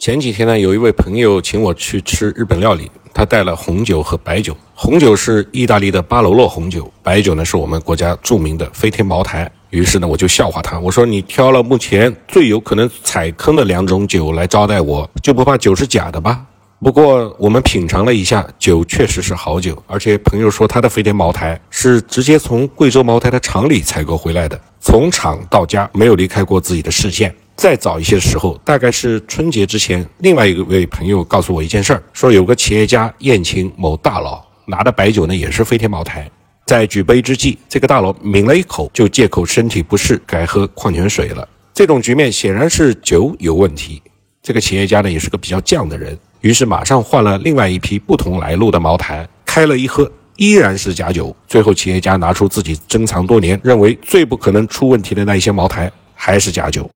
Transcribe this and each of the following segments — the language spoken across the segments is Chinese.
前几天呢，有一位朋友请我去吃日本料理，他带了红酒和白酒。红酒是意大利的巴罗洛红酒，白酒呢是我们国家著名的飞天茅台。于是呢，我就笑话他，我说你挑了目前最有可能踩坑的两种酒来招待我，就不怕酒是假的吧？不过我们品尝了一下，酒确实是好酒，而且朋友说他的飞天茅台是直接从贵州茅台的厂里采购回来的，从厂到家没有离开过自己的视线。再早一些时候，大概是春节之前，另外一位朋友告诉我一件事儿，说有个企业家宴请某大佬，拿的白酒呢也是飞天茅台，在举杯之际，这个大佬抿了一口，就借口身体不适改喝矿泉水了。这种局面显然是酒有问题。这个企业家呢也是个比较犟的人，于是马上换了另外一批不同来路的茅台，开了一喝，依然是假酒。最后企业家拿出自己珍藏多年、认为最不可能出问题的那一些茅台，还是假酒。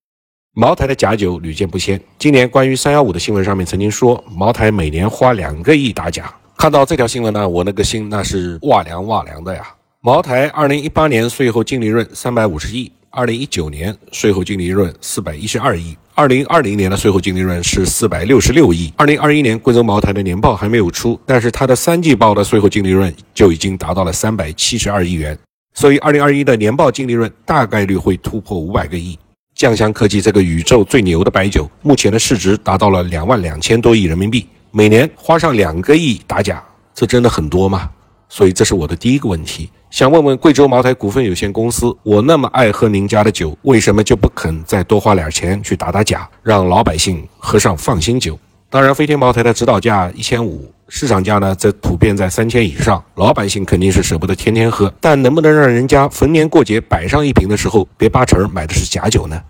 茅台的假酒屡见不鲜。今年关于三幺五的新闻上面曾经说，茅台每年花两个亿打假。看到这条新闻呢，我那个心那是哇凉哇凉的呀。茅台二零一八年税后净利润三百五十亿，二零一九年税后净利润四百一十二亿，二零二零年的税后净利润是四百六十六亿。二零二一年贵州茅台的年报还没有出，但是它的三季报的税后净利润就已经达到了三百七十二亿元，所以二零二一的年报净利润大概率会突破五百个亿。酱香科技这个宇宙最牛的白酒，目前的市值达到了两万两千多亿人民币，每年花上两个亿打假，这真的很多吗？所以这是我的第一个问题，想问问贵州茅台股份有限公司，我那么爱喝您家的酒，为什么就不肯再多花点钱去打打假，让老百姓喝上放心酒？当然，飞天茅台的指导价一千五，市场价呢则普遍在三千以上，老百姓肯定是舍不得天天喝，但能不能让人家逢年过节摆上一瓶的时候，别八成买的是假酒呢？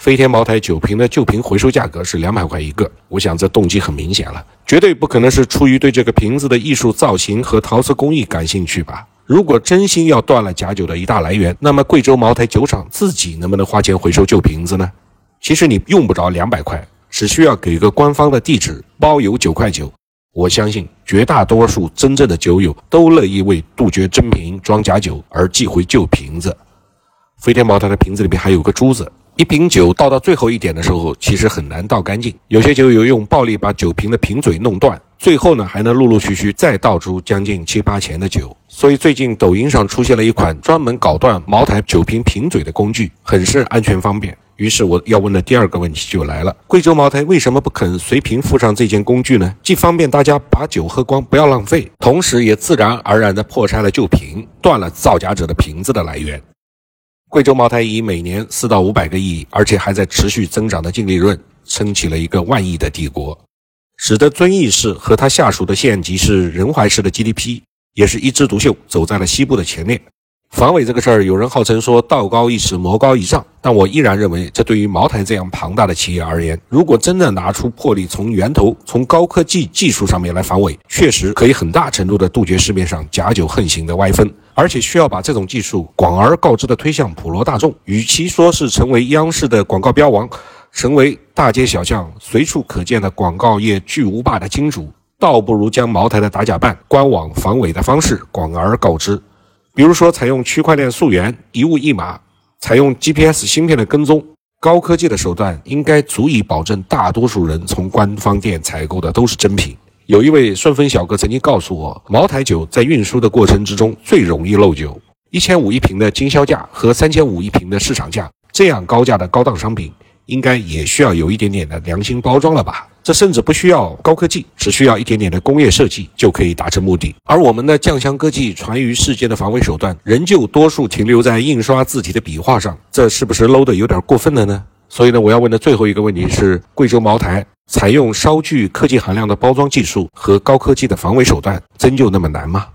飞天茅台酒瓶的旧瓶回收价格是两百块一个，我想这动机很明显了，绝对不可能是出于对这个瓶子的艺术造型和陶瓷工艺感兴趣吧？如果真心要断了假酒的一大来源，那么贵州茅台酒厂自己能不能花钱回收旧瓶子呢？其实你用不着两百块。只需要给个官方的地址，包邮九块九。我相信绝大多数真正的酒友都乐意为杜绝真瓶装假酒而寄回旧瓶子。飞天茅台的瓶子里面还有个珠子，一瓶酒倒到最后一点的时候，其实很难倒干净。有些酒友用暴力把酒瓶的瓶嘴弄断，最后呢还能陆陆续续再倒出将近七八钱的酒。所以最近抖音上出现了一款专门搞断茅台酒瓶瓶嘴的工具，很是安全方便。于是我要问的第二个问题就来了：贵州茅台为什么不肯随瓶附上这件工具呢？既方便大家把酒喝光，不要浪费，同时也自然而然地破拆了旧瓶，断了造假者的瓶子的来源。贵州茅台以每年四到五百个亿，而且还在持续增长的净利润，撑起了一个万亿的帝国，使得遵义市和他下属的县级市仁怀市的 GDP 也是一枝独秀，走在了西部的前列。防伪这个事儿，有人号称说道高一尺，魔高一丈，但我依然认为，这对于茅台这样庞大的企业而言，如果真的拿出魄力，从源头、从高科技技术上面来防伪，确实可以很大程度的杜绝市面上假酒横行的歪风，而且需要把这种技术广而告之的推向普罗大众。与其说是成为央视的广告标王，成为大街小巷随处可见的广告业巨无霸的金主，倒不如将茅台的打假办、官网防伪的方式广而告之。比如说，采用区块链溯源、一物一码，采用 GPS 芯片的跟踪，高科技的手段应该足以保证大多数人从官方店采购的都是真品。有一位顺丰小哥曾经告诉我，茅台酒在运输的过程之中最容易漏酒，一千五一瓶的经销价和三千五一瓶的市场价，这样高价的高档商品。应该也需要有一点点的良心包装了吧？这甚至不需要高科技，只需要一点点的工业设计就可以达成目的。而我们的酱香科技传于世间的防伪手段，仍旧多数停留在印刷字体的笔画上，这是不是 low 的有点过分了呢？所以呢，我要问的最后一个问题是：贵州茅台采用稍具科技含量的包装技术和高科技的防伪手段，真就那么难吗？